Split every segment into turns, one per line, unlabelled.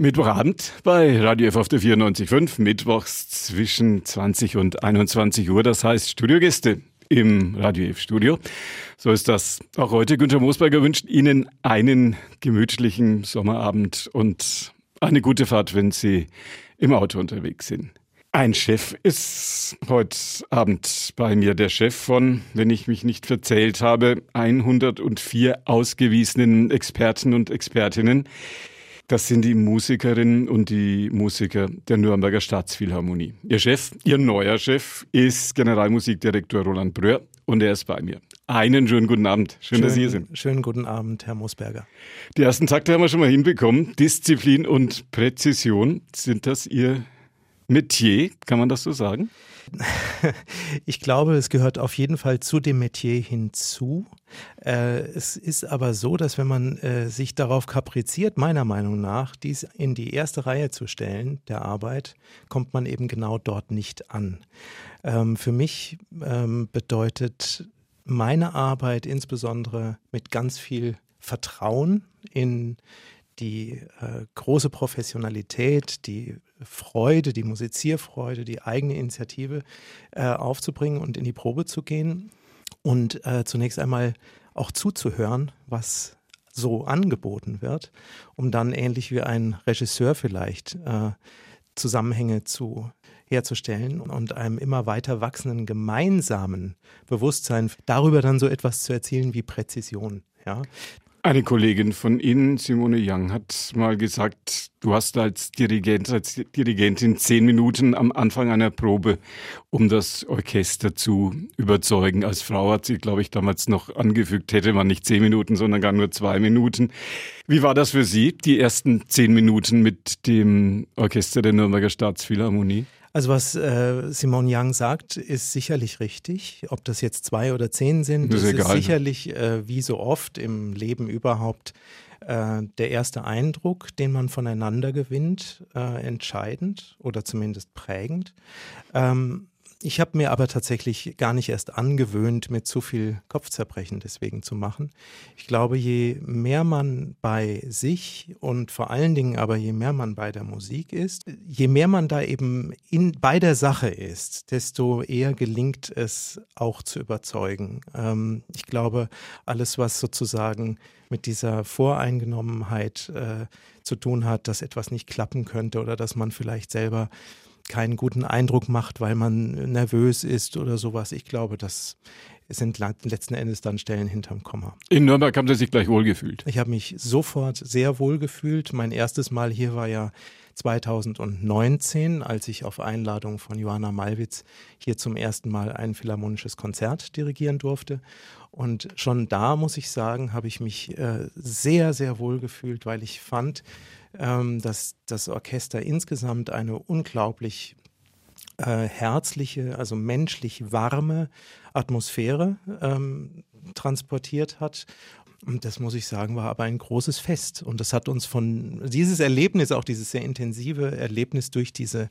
Mittwochabend bei Radio F auf der 94.5, mittwochs zwischen 20 und 21 Uhr, das heißt Studiogäste im Radio F Studio. So ist das auch heute. Günter Moosberger wünscht Ihnen einen gemütlichen Sommerabend und eine gute Fahrt, wenn Sie im Auto unterwegs sind. Ein Chef ist heute Abend bei mir, der Chef von, wenn ich mich nicht verzählt habe, 104 ausgewiesenen Experten und Expertinnen. Das sind die Musikerinnen und die Musiker der Nürnberger Staatsphilharmonie. Ihr Chef, Ihr neuer Chef, ist Generalmusikdirektor Roland Bröhr und er ist bei mir. Einen schönen guten Abend. Schön, Schön dass Sie hier sind.
Schönen guten Abend, Herr Mosberger.
Die ersten Takte haben wir schon mal hinbekommen. Disziplin und Präzision. Sind das Ihr Metier? Kann man das so sagen?
Ich glaube, es gehört auf jeden Fall zu dem Metier hinzu. Äh, es ist aber so, dass wenn man äh, sich darauf kapriziert, meiner Meinung nach, dies in die erste Reihe zu stellen der Arbeit, kommt man eben genau dort nicht an. Ähm, für mich ähm, bedeutet meine Arbeit insbesondere mit ganz viel Vertrauen in die äh, große Professionalität, die Freude, die Musizierfreude, die eigene Initiative äh, aufzubringen und in die Probe zu gehen und äh, zunächst einmal auch zuzuhören, was so angeboten wird, um dann ähnlich wie ein Regisseur vielleicht äh, Zusammenhänge zu herzustellen und einem immer weiter wachsenden gemeinsamen Bewusstsein darüber dann so etwas zu erzielen wie Präzision. Ja,
eine Kollegin von Ihnen, Simone Young, hat mal gesagt, du hast als Dirigent, als Dirigentin zehn Minuten am Anfang einer Probe, um das Orchester zu überzeugen. Als Frau hat sie, glaube ich, damals noch angefügt, hätte man nicht zehn Minuten, sondern gar nur zwei Minuten. Wie war das für Sie, die ersten zehn Minuten mit dem Orchester der Nürnberger Staatsphilharmonie?
Also was äh, Simone Young sagt, ist sicherlich richtig. Ob das jetzt zwei oder zehn sind, das ist, ist sicherlich äh, wie so oft im Leben überhaupt äh, der erste Eindruck, den man voneinander gewinnt, äh, entscheidend oder zumindest prägend. Ähm, ich habe mir aber tatsächlich gar nicht erst angewöhnt, mit zu viel Kopfzerbrechen deswegen zu machen. Ich glaube, je mehr man bei sich und vor allen Dingen aber je mehr man bei der Musik ist, je mehr man da eben in, bei der Sache ist, desto eher gelingt es auch zu überzeugen. Ähm, ich glaube, alles, was sozusagen mit dieser Voreingenommenheit äh, zu tun hat, dass etwas nicht klappen könnte oder dass man vielleicht selber keinen guten Eindruck macht, weil man nervös ist oder sowas. Ich glaube, das sind letzten Endes dann Stellen hinterm Komma.
In Nürnberg haben Sie sich gleich wohlgefühlt?
Ich habe mich sofort sehr wohl gefühlt. Mein erstes Mal hier war ja 2019, als ich auf Einladung von Johanna Malwitz hier zum ersten Mal ein philharmonisches Konzert dirigieren durfte. Und schon da, muss ich sagen, habe ich mich äh, sehr, sehr wohl gefühlt, weil ich fand, ähm, dass das Orchester insgesamt eine unglaublich äh, herzliche, also menschlich warme Atmosphäre ähm, transportiert hat. Und das muss ich sagen, war aber ein großes Fest. Und das hat uns von dieses Erlebnis, auch dieses sehr intensive Erlebnis durch diese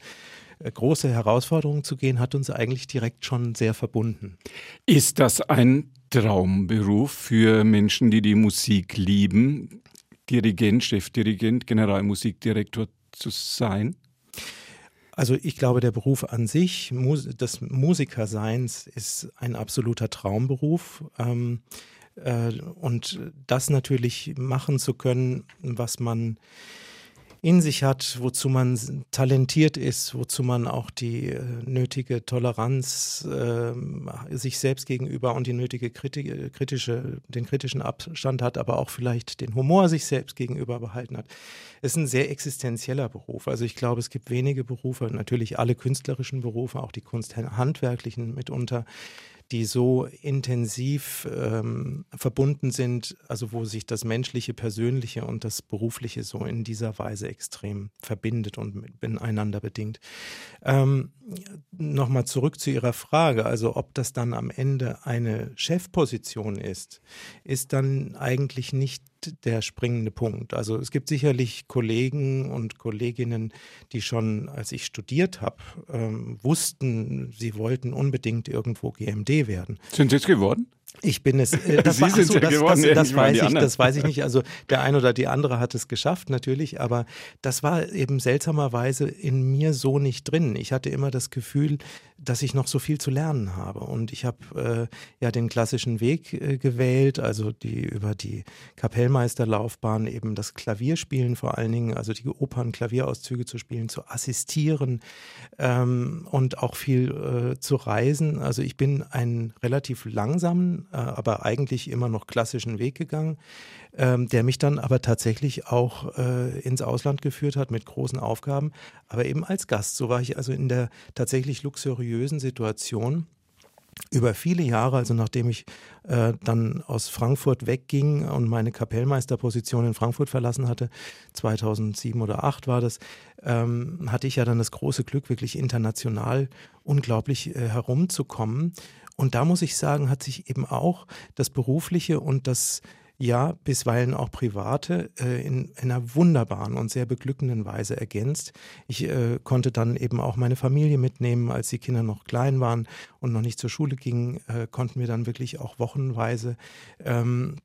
äh, große Herausforderung zu gehen, hat uns eigentlich direkt schon sehr verbunden.
Ist das ein Traumberuf für Menschen, die die Musik lieben? Dirigent, Chefdirigent, Generalmusikdirektor zu sein?
Also ich glaube, der Beruf an sich, des Musikerseins, ist ein absoluter Traumberuf. Ähm, äh, und das natürlich machen zu können, was man in sich hat, wozu man talentiert ist, wozu man auch die äh, nötige Toleranz äh, sich selbst gegenüber und die nötige Kriti kritische, den kritischen Abstand hat, aber auch vielleicht den Humor sich selbst gegenüber behalten hat. Es ist ein sehr existenzieller Beruf. Also ich glaube, es gibt wenige Berufe, natürlich alle künstlerischen Berufe, auch die kunsthandwerklichen mitunter, die so intensiv ähm, verbunden sind, also wo sich das Menschliche, Persönliche und das Berufliche so in dieser Weise extrem verbindet und miteinander bedingt. Ähm, Nochmal zurück zu Ihrer Frage, also ob das dann am Ende eine Chefposition ist, ist dann eigentlich nicht der springende Punkt. Also es gibt sicherlich Kollegen und Kolleginnen, die schon, als ich studiert habe, ähm, wussten, sie wollten unbedingt irgendwo GMD werden.
Sind Sie es geworden?
Ich bin es. Äh, das, war, so, das, das, das weiß ich, das weiß ich nicht. Also der eine oder die andere hat es geschafft natürlich, aber das war eben seltsamerweise in mir so nicht drin. Ich hatte immer das Gefühl, dass ich noch so viel zu lernen habe und ich habe äh, ja den klassischen Weg äh, gewählt, also die über die Kapellmeisterlaufbahn eben das Klavierspielen vor allen Dingen, also die Opern-Klavierauszüge zu spielen, zu assistieren ähm, und auch viel äh, zu reisen. Also ich bin einen relativ langsamen äh, aber eigentlich immer noch klassischen Weg gegangen, ähm, der mich dann aber tatsächlich auch äh, ins Ausland geführt hat mit großen Aufgaben, aber eben als Gast. So war ich also in der tatsächlich luxuriösen Situation, über viele Jahre, also nachdem ich äh, dann aus Frankfurt wegging und meine Kapellmeisterposition in Frankfurt verlassen hatte, 2007 oder 2008 war das, ähm, hatte ich ja dann das große Glück, wirklich international unglaublich äh, herumzukommen und da muss ich sagen, hat sich eben auch das Berufliche und das ja bisweilen auch private äh, in, in, einer wunderbaren und sehr beglückenden Weise ergänzt. Ich äh, konnte dann eben auch meine Familie mitnehmen, als die Kinder noch klein waren und noch nicht zur Schule gingen, äh, konnten wir dann wirklich auch wochenweise ähm,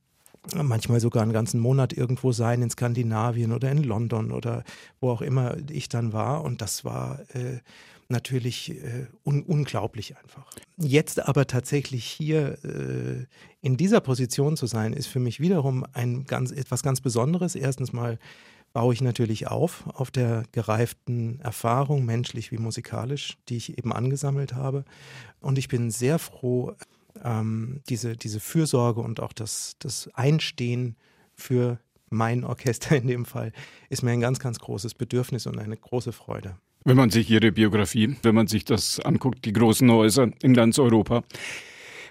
manchmal sogar einen ganzen Monat irgendwo sein in Skandinavien oder in London oder wo auch immer ich dann war. Und das war äh, natürlich äh, un unglaublich einfach. Jetzt aber tatsächlich hier äh, in dieser Position zu sein, ist für mich wiederum ein ganz, etwas ganz Besonderes. Erstens mal baue ich natürlich auf, auf der gereiften Erfahrung, menschlich wie musikalisch, die ich eben angesammelt habe. Und ich bin sehr froh, ähm, diese, diese Fürsorge und auch das, das Einstehen für mein Orchester in dem Fall ist mir ein ganz, ganz großes Bedürfnis und eine große Freude.
Wenn man sich Ihre Biografie, wenn man sich das anguckt, die großen Häuser in ganz Europa,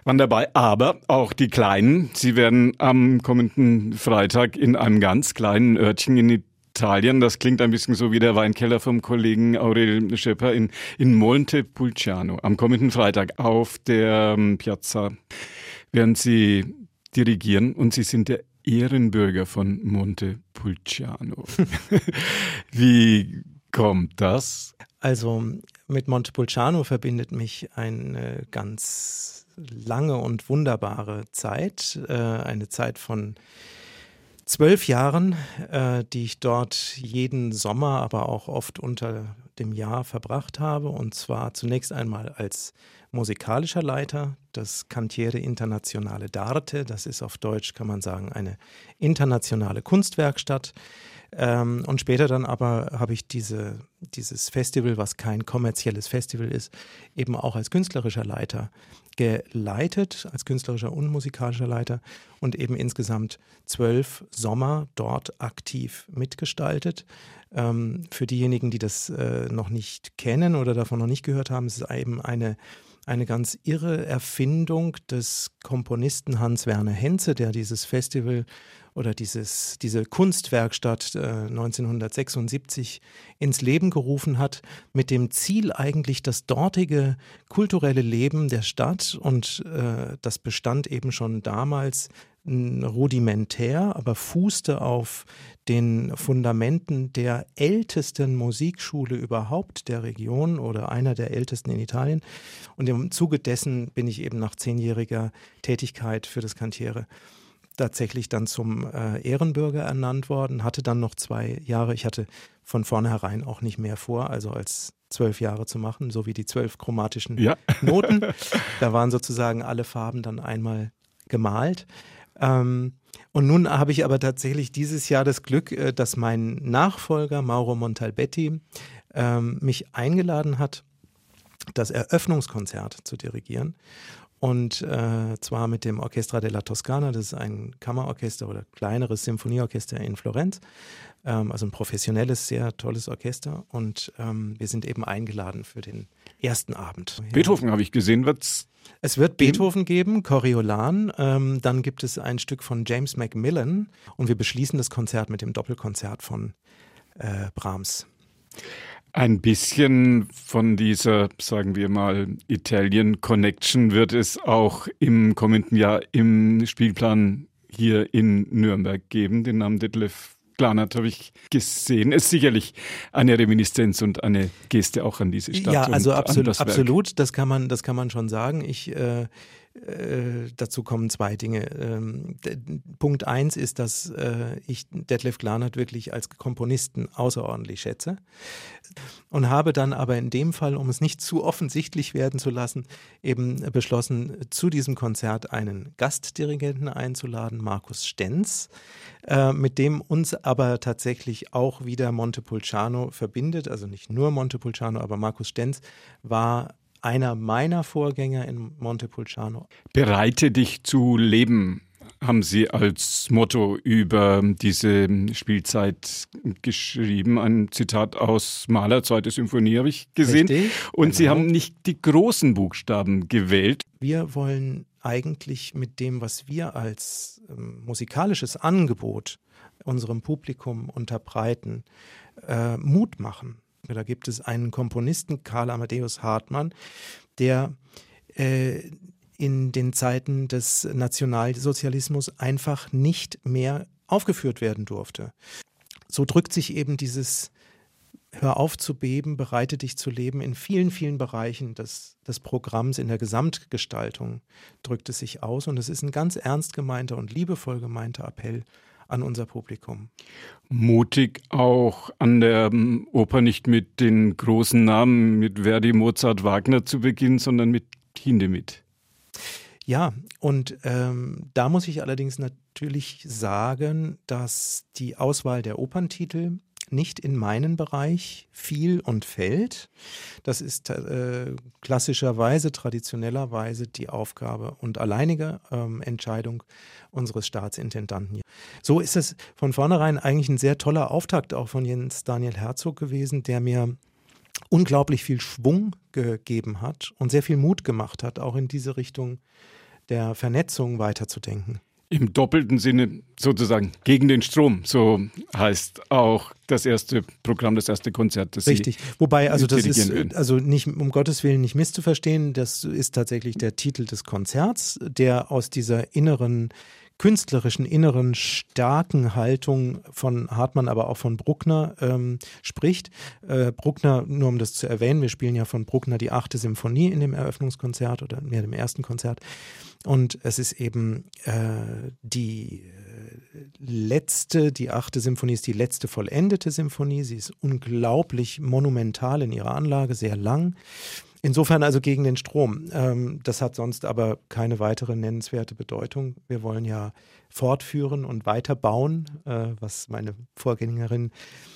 waren dabei, aber auch die kleinen. Sie werden am kommenden Freitag in einem ganz kleinen Örtchen in Italien, das klingt ein bisschen so wie der Weinkeller vom Kollegen Aurel Schepper in, in Montepulciano, am kommenden Freitag auf der ähm, Piazza werden Sie dirigieren und Sie sind der Ehrenbürger von Montepulciano. wie kommt das?
Also mit Montepulciano verbindet mich eine ganz lange und wunderbare Zeit, äh, eine Zeit von zwölf Jahren, äh, die ich dort jeden Sommer, aber auch oft unter dem Jahr verbracht habe. Und zwar zunächst einmal als musikalischer Leiter des Cantiere Internationale d'Arte. Das ist auf Deutsch, kann man sagen, eine internationale Kunstwerkstatt ähm, und später dann aber habe ich diese, dieses Festival, was kein kommerzielles Festival ist, eben auch als künstlerischer Leiter geleitet, als künstlerischer und musikalischer Leiter und eben insgesamt zwölf Sommer dort aktiv mitgestaltet. Ähm, für diejenigen, die das äh, noch nicht kennen oder davon noch nicht gehört haben, es ist eben eine eine ganz irre Erfindung des Komponisten Hans Werner Henze, der dieses Festival oder dieses, diese Kunstwerkstatt äh, 1976 ins Leben gerufen hat, mit dem Ziel eigentlich das dortige kulturelle Leben der Stadt und äh, das bestand eben schon damals rudimentär, aber fußte auf den Fundamenten der ältesten Musikschule überhaupt der Region oder einer der ältesten in Italien. Und im Zuge dessen bin ich eben nach zehnjähriger Tätigkeit für das Cantiere tatsächlich dann zum äh, Ehrenbürger ernannt worden, hatte dann noch zwei Jahre. Ich hatte von vornherein auch nicht mehr vor, also als zwölf Jahre zu machen, so wie die zwölf chromatischen ja. Noten. Da waren sozusagen alle Farben dann einmal gemalt. Ähm, und nun habe ich aber tatsächlich dieses Jahr das Glück, äh, dass mein Nachfolger Mauro Montalbetti ähm, mich eingeladen hat, das Eröffnungskonzert zu dirigieren. Und äh, zwar mit dem Orchestra della Toscana, das ist ein Kammerorchester oder kleineres Symphonieorchester in Florenz. Ähm, also ein professionelles, sehr tolles Orchester. Und ähm, wir sind eben eingeladen für den ersten Abend.
Beethoven habe ich gesehen, wird's
es wird Beethoven geben, Coriolan, ähm, dann gibt es ein Stück von James Macmillan und wir beschließen das Konzert mit dem Doppelkonzert von äh, Brahms.
Ein bisschen von dieser, sagen wir mal, Italian Connection wird es auch im kommenden Jahr im Spielplan hier in Nürnberg geben. Den Namen Detlef Glanert habe ich gesehen. Ist sicherlich eine Reminiszenz und eine Geste auch an diese Stadt.
Ja, also absolut, das absolut. Das kann man, das kann man schon sagen. Ich äh, äh, dazu kommen zwei Dinge. Ähm, Punkt eins ist, dass äh, ich Detlef Glanert wirklich als Komponisten außerordentlich schätze und habe dann aber in dem Fall, um es nicht zu offensichtlich werden zu lassen, eben beschlossen, zu diesem Konzert einen Gastdirigenten einzuladen, Markus Stenz, äh, mit dem uns aber tatsächlich auch wieder Montepulciano verbindet, also nicht nur Montepulciano, aber Markus Stenz war einer meiner Vorgänger in Montepulciano.
Bereite dich zu leben, haben Sie als Motto über diese Spielzeit geschrieben. Ein Zitat aus Mahler Zweite Symphonie habe ich gesehen. Richtig, Und genau. Sie haben nicht die großen Buchstaben gewählt.
Wir wollen eigentlich mit dem, was wir als ähm, musikalisches Angebot unserem Publikum unterbreiten, äh, Mut machen. Da gibt es einen Komponisten, Karl Amadeus Hartmann, der äh, in den Zeiten des Nationalsozialismus einfach nicht mehr aufgeführt werden durfte. So drückt sich eben dieses Hör auf zu beben, bereite dich zu leben in vielen, vielen Bereichen des, des Programms, in der Gesamtgestaltung drückt es sich aus. Und es ist ein ganz ernst gemeinter und liebevoll gemeinter Appell an unser Publikum.
Mutig auch an der ähm, Oper nicht mit den großen Namen, mit Verdi, Mozart, Wagner zu beginnen, sondern mit Hindemith.
Ja, und ähm, da muss ich allerdings natürlich sagen, dass die Auswahl der Operntitel nicht in meinen Bereich fiel und fällt. Das ist äh, klassischerweise, traditionellerweise die Aufgabe und alleinige ähm, Entscheidung unseres Staatsintendanten. So ist es von vornherein eigentlich ein sehr toller Auftakt auch von Jens Daniel Herzog gewesen, der mir unglaublich viel Schwung gegeben hat und sehr viel Mut gemacht hat, auch in diese Richtung der Vernetzung weiterzudenken.
Im doppelten Sinne sozusagen gegen den Strom, so heißt auch das erste Programm, das erste Konzert. Das
Richtig, Sie wobei also das ist also nicht um Gottes Willen nicht misszuverstehen, das ist tatsächlich der Titel des Konzerts, der aus dieser inneren künstlerischen, inneren, starken Haltung von Hartmann, aber auch von Bruckner ähm, spricht. Äh, Bruckner, nur um das zu erwähnen, wir spielen ja von Bruckner die achte Symphonie in dem Eröffnungskonzert oder mehr dem ersten Konzert. Und es ist eben äh, die äh, letzte, die achte Symphonie ist die letzte vollendete Symphonie. Sie ist unglaublich monumental in ihrer Anlage, sehr lang. Insofern also gegen den Strom. Ähm, das hat sonst aber keine weitere nennenswerte Bedeutung. Wir wollen ja fortführen und weiterbauen, äh, was meine Vorgängerin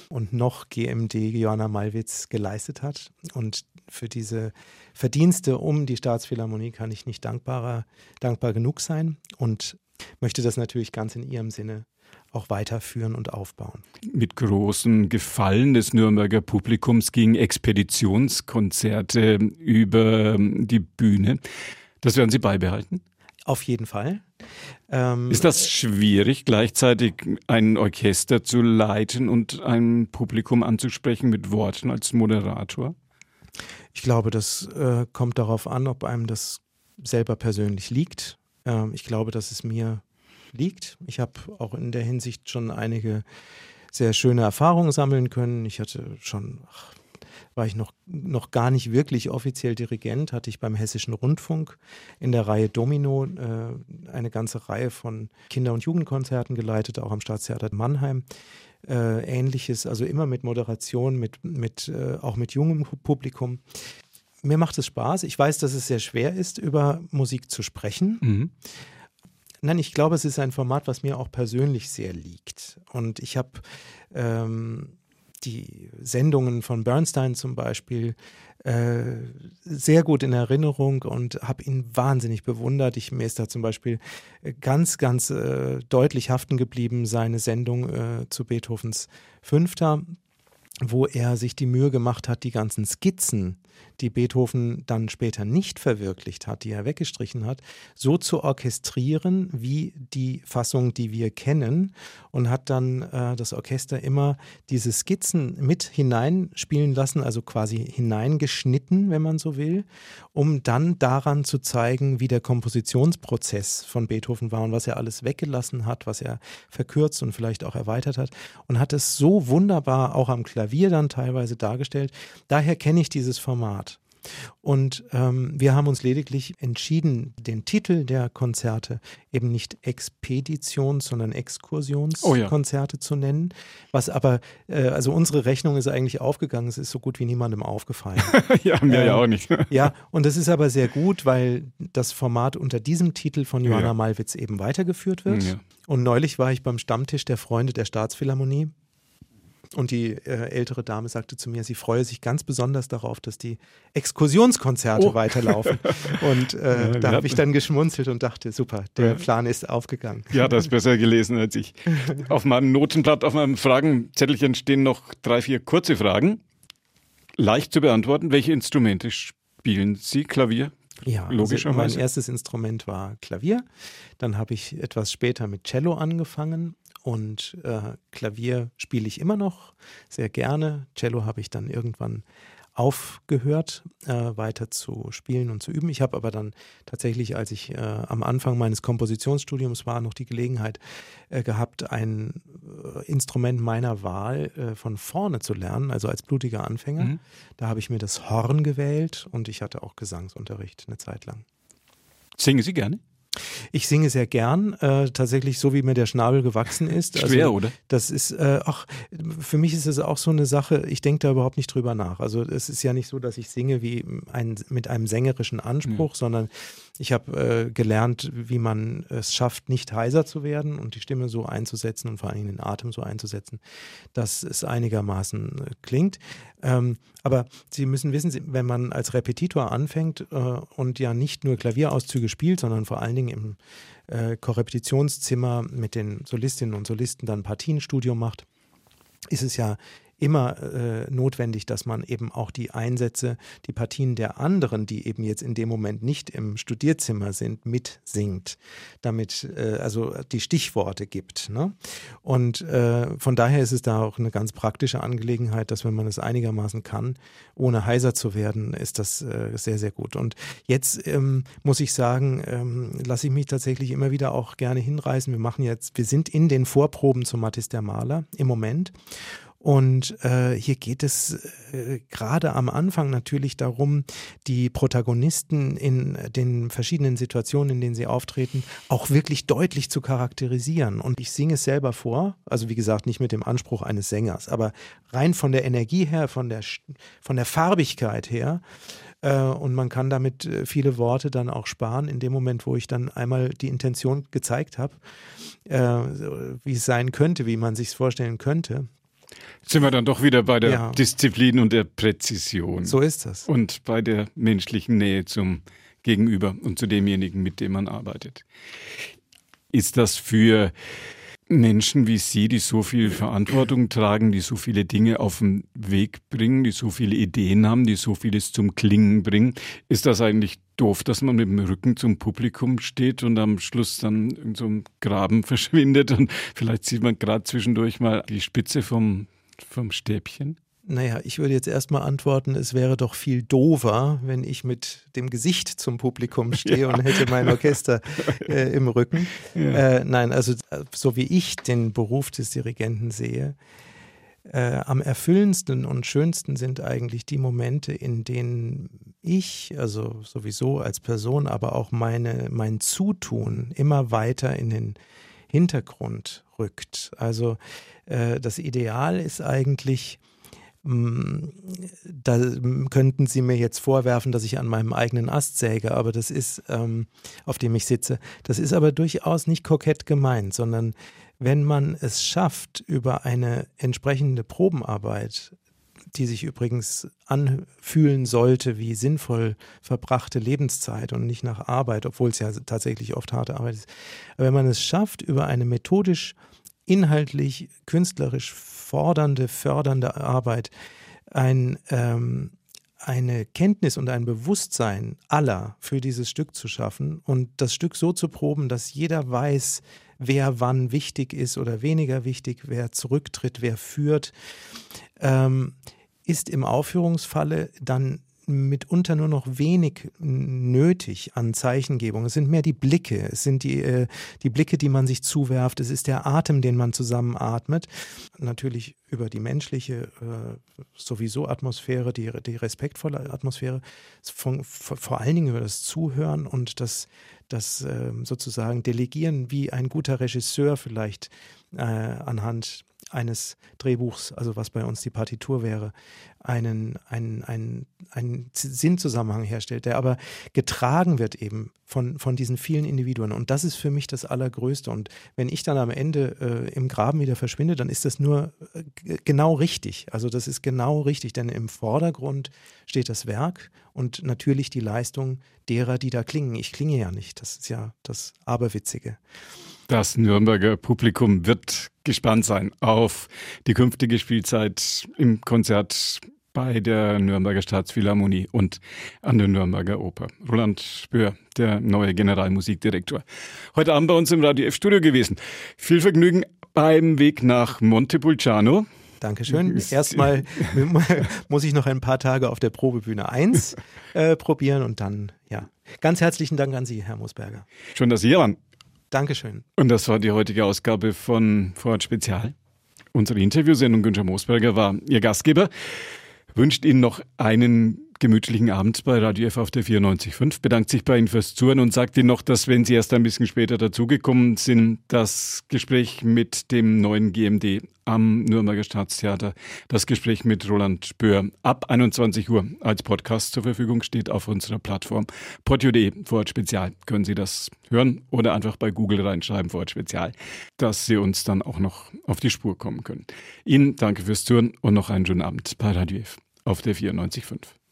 und noch GMD Johanna Malwitz geleistet hat. Und für diese Verdienste um die Staatsphilharmonie kann ich nicht dankbarer, dankbar genug sein und möchte das natürlich ganz in ihrem Sinne auch weiterführen und aufbauen.
Mit großem Gefallen des Nürnberger Publikums gingen Expeditionskonzerte über die Bühne. Das werden Sie beibehalten?
Auf jeden Fall.
Ähm, ist das schwierig, gleichzeitig ein Orchester zu leiten und ein Publikum anzusprechen mit Worten als Moderator?
Ich glaube, das äh, kommt darauf an, ob einem das selber persönlich liegt. Ähm, ich glaube, dass es mir liegt. Ich habe auch in der Hinsicht schon einige sehr schöne Erfahrungen sammeln können. Ich hatte schon, ach, war ich noch, noch gar nicht wirklich offiziell Dirigent, hatte ich beim Hessischen Rundfunk in der Reihe Domino äh, eine ganze Reihe von Kinder- und Jugendkonzerten geleitet, auch am Staatstheater Mannheim. Äh, ähnliches, also immer mit Moderation, mit, mit, äh, auch mit jungem Publikum. Mir macht es Spaß. Ich weiß, dass es sehr schwer ist, über Musik zu sprechen. Mhm. Nein, ich glaube, es ist ein Format, was mir auch persönlich sehr liegt. Und ich habe ähm, die Sendungen von Bernstein zum Beispiel äh, sehr gut in Erinnerung und habe ihn wahnsinnig bewundert. Ich, mir ist da zum Beispiel ganz, ganz äh, deutlich haften geblieben, seine Sendung äh, zu Beethovens Fünfter, wo er sich die Mühe gemacht hat, die ganzen Skizzen die Beethoven dann später nicht verwirklicht hat, die er weggestrichen hat, so zu orchestrieren wie die Fassung, die wir kennen und hat dann äh, das Orchester immer diese Skizzen mit hineinspielen lassen, also quasi hineingeschnitten, wenn man so will, um dann daran zu zeigen, wie der Kompositionsprozess von Beethoven war und was er alles weggelassen hat, was er verkürzt und vielleicht auch erweitert hat und hat es so wunderbar auch am Klavier dann teilweise dargestellt. Daher kenne ich dieses Format. Und ähm, wir haben uns lediglich entschieden, den Titel der Konzerte eben nicht Expeditions-, sondern Exkursionskonzerte oh ja. zu nennen. Was aber, äh, also unsere Rechnung ist eigentlich aufgegangen, es ist so gut wie niemandem aufgefallen.
ja, mir ähm, ja auch nicht.
ja, und das ist aber sehr gut, weil das Format unter diesem Titel von Johanna ja. Malwitz eben weitergeführt wird. Ja. Und neulich war ich beim Stammtisch der Freunde der Staatsphilharmonie und die äh, ältere Dame sagte zu mir, sie freue sich ganz besonders darauf, dass die Exkursionskonzerte oh. weiterlaufen. Und äh, ja, da habe ich dann geschmunzelt und dachte, super, der ja. Plan ist aufgegangen.
Ja, das besser gelesen als ich. auf meinem Notenblatt, auf meinem Fragenzettelchen stehen noch drei, vier kurze Fragen. Leicht zu beantworten. Welche Instrumente spielen Sie? Klavier?
Ja, logischerweise. Also mein erstes Instrument war Klavier. Dann habe ich etwas später mit Cello angefangen und äh, Klavier spiele ich immer noch sehr gerne. Cello habe ich dann irgendwann aufgehört, äh, weiter zu spielen und zu üben. Ich habe aber dann tatsächlich, als ich äh, am Anfang meines Kompositionsstudiums war, noch die Gelegenheit äh, gehabt, ein äh, Instrument meiner Wahl äh, von vorne zu lernen, also als blutiger Anfänger. Mhm. Da habe ich mir das Horn gewählt und ich hatte auch Gesangsunterricht eine Zeit lang.
Singen Sie gerne?
Ich singe sehr gern, äh, tatsächlich so wie mir der Schnabel gewachsen ist.
Schwer, also, oder?
Das ist, äh, ach, für mich ist es auch so eine Sache, ich denke da überhaupt nicht drüber nach. Also es ist ja nicht so, dass ich singe wie ein, mit einem sängerischen Anspruch, mhm. sondern ich habe äh, gelernt, wie man es schafft, nicht heiser zu werden und die Stimme so einzusetzen und vor allem den Atem so einzusetzen, dass es einigermaßen äh, klingt. Ähm, aber Sie müssen wissen, wenn man als Repetitor anfängt äh, und ja nicht nur Klavierauszüge spielt, sondern vor allen Dingen im äh, Korrepetitionszimmer mit den Solistinnen und Solisten dann Partienstudium macht, ist es ja immer äh, notwendig, dass man eben auch die Einsätze, die Partien der anderen, die eben jetzt in dem Moment nicht im Studierzimmer sind, mitsingt, damit äh, also die Stichworte gibt. Ne? Und äh, von daher ist es da auch eine ganz praktische Angelegenheit, dass wenn man es einigermaßen kann, ohne heiser zu werden, ist das äh, sehr, sehr gut. Und jetzt ähm, muss ich sagen, ähm, lasse ich mich tatsächlich immer wieder auch gerne hinreißen. Wir machen jetzt, wir sind in den Vorproben zum Mattis der Maler im Moment. Und äh, hier geht es äh, gerade am Anfang natürlich darum, die Protagonisten in den verschiedenen Situationen, in denen sie auftreten, auch wirklich deutlich zu charakterisieren. Und ich singe es selber vor, also wie gesagt, nicht mit dem Anspruch eines Sängers, aber rein von der Energie her, von der, von der Farbigkeit her. Äh, und man kann damit äh, viele Worte dann auch sparen, in dem Moment, wo ich dann einmal die Intention gezeigt habe, äh, wie es sein könnte, wie man sich es vorstellen könnte
sind wir dann doch wieder bei der ja. Disziplin und der Präzision.
So ist das.
Und bei der menschlichen Nähe zum Gegenüber und zu demjenigen, mit dem man arbeitet. Ist das für Menschen wie Sie, die so viel Verantwortung tragen, die so viele Dinge auf den Weg bringen, die so viele Ideen haben, die so vieles zum Klingen bringen, ist das eigentlich doof, dass man mit dem Rücken zum Publikum steht und am Schluss dann in so einem Graben verschwindet und vielleicht sieht man gerade zwischendurch mal die Spitze vom, vom Stäbchen?
Naja, ich würde jetzt erstmal antworten, es wäre doch viel dover, wenn ich mit dem Gesicht zum Publikum stehe ja. und hätte mein Orchester äh, im Rücken. Ja. Äh, nein, also so wie ich den Beruf des Dirigenten sehe, äh, am erfüllendsten und schönsten sind eigentlich die Momente, in denen ich, also sowieso als Person, aber auch meine, mein Zutun immer weiter in den Hintergrund rückt. Also äh, das Ideal ist eigentlich, mm, da könnten Sie mir jetzt vorwerfen, dass ich an meinem eigenen Ast säge, aber das ist, ähm, auf dem ich sitze, das ist aber durchaus nicht kokett gemeint, sondern wenn man es schafft, über eine entsprechende Probenarbeit, die sich übrigens anfühlen sollte wie sinnvoll verbrachte Lebenszeit und nicht nach Arbeit, obwohl es ja tatsächlich oft harte Arbeit ist, aber wenn man es schafft, über eine methodisch, inhaltlich, künstlerisch fordernde, fördernde Arbeit ein ähm, eine Kenntnis und ein Bewusstsein aller für dieses Stück zu schaffen und das Stück so zu proben, dass jeder weiß, wer wann wichtig ist oder weniger wichtig, wer zurücktritt, wer führt, ähm, ist im Aufführungsfalle dann mitunter nur noch wenig nötig an Zeichengebung. Es sind mehr die Blicke, es sind die, äh, die Blicke, die man sich zuwerft, es ist der Atem, den man zusammenatmet. Natürlich über die menschliche äh, sowieso Atmosphäre, die, die respektvolle Atmosphäre, von, vor allen Dingen über das Zuhören und das, das äh, sozusagen Delegieren, wie ein guter Regisseur vielleicht äh, anhand eines Drehbuchs, also was bei uns die Partitur wäre, einen, einen, einen, einen Sinnzusammenhang herstellt, der aber getragen wird eben von, von diesen vielen Individuen. Und das ist für mich das Allergrößte. Und wenn ich dann am Ende äh, im Graben wieder verschwinde, dann ist das nur äh, genau richtig. Also das ist genau richtig, denn im Vordergrund steht das Werk und natürlich die Leistung derer, die da klingen. Ich klinge ja nicht. Das ist ja das Aberwitzige.
Das Nürnberger Publikum wird gespannt sein auf die künftige Spielzeit im Konzert bei der Nürnberger Staatsphilharmonie und an der Nürnberger Oper. Roland Spör, der neue Generalmusikdirektor. Heute Abend bei uns im Radio F-Studio gewesen. Viel Vergnügen beim Weg nach Montepulciano.
Dankeschön. Erstmal muss ich noch ein paar Tage auf der Probebühne 1 äh, probieren und dann, ja. Ganz herzlichen Dank an Sie, Herr Mosberger.
Schön, dass Sie hier waren.
Dankeschön.
Und das war die heutige Ausgabe von Vorort Spezial. Unsere Interviewsendung Günther Moosberger war Ihr Gastgeber. Wünscht Ihnen noch einen gemütlichen Abend bei Radio F auf der 94.5, bedankt sich bei Ihnen fürs Zuhören und sagt Ihnen noch, dass wenn Sie erst ein bisschen später dazugekommen sind, das Gespräch mit dem neuen GMD am Nürnberger Staatstheater, das Gespräch mit Roland Spör ab 21 Uhr als Podcast zur Verfügung steht auf unserer Plattform podio.de Vorort Spezial. Können Sie das hören oder einfach bei Google reinschreiben Vorort Spezial, dass Sie uns dann auch noch auf die Spur kommen können. Ihnen danke fürs Zuhören und noch einen schönen Abend bei Radio F auf der 94.5.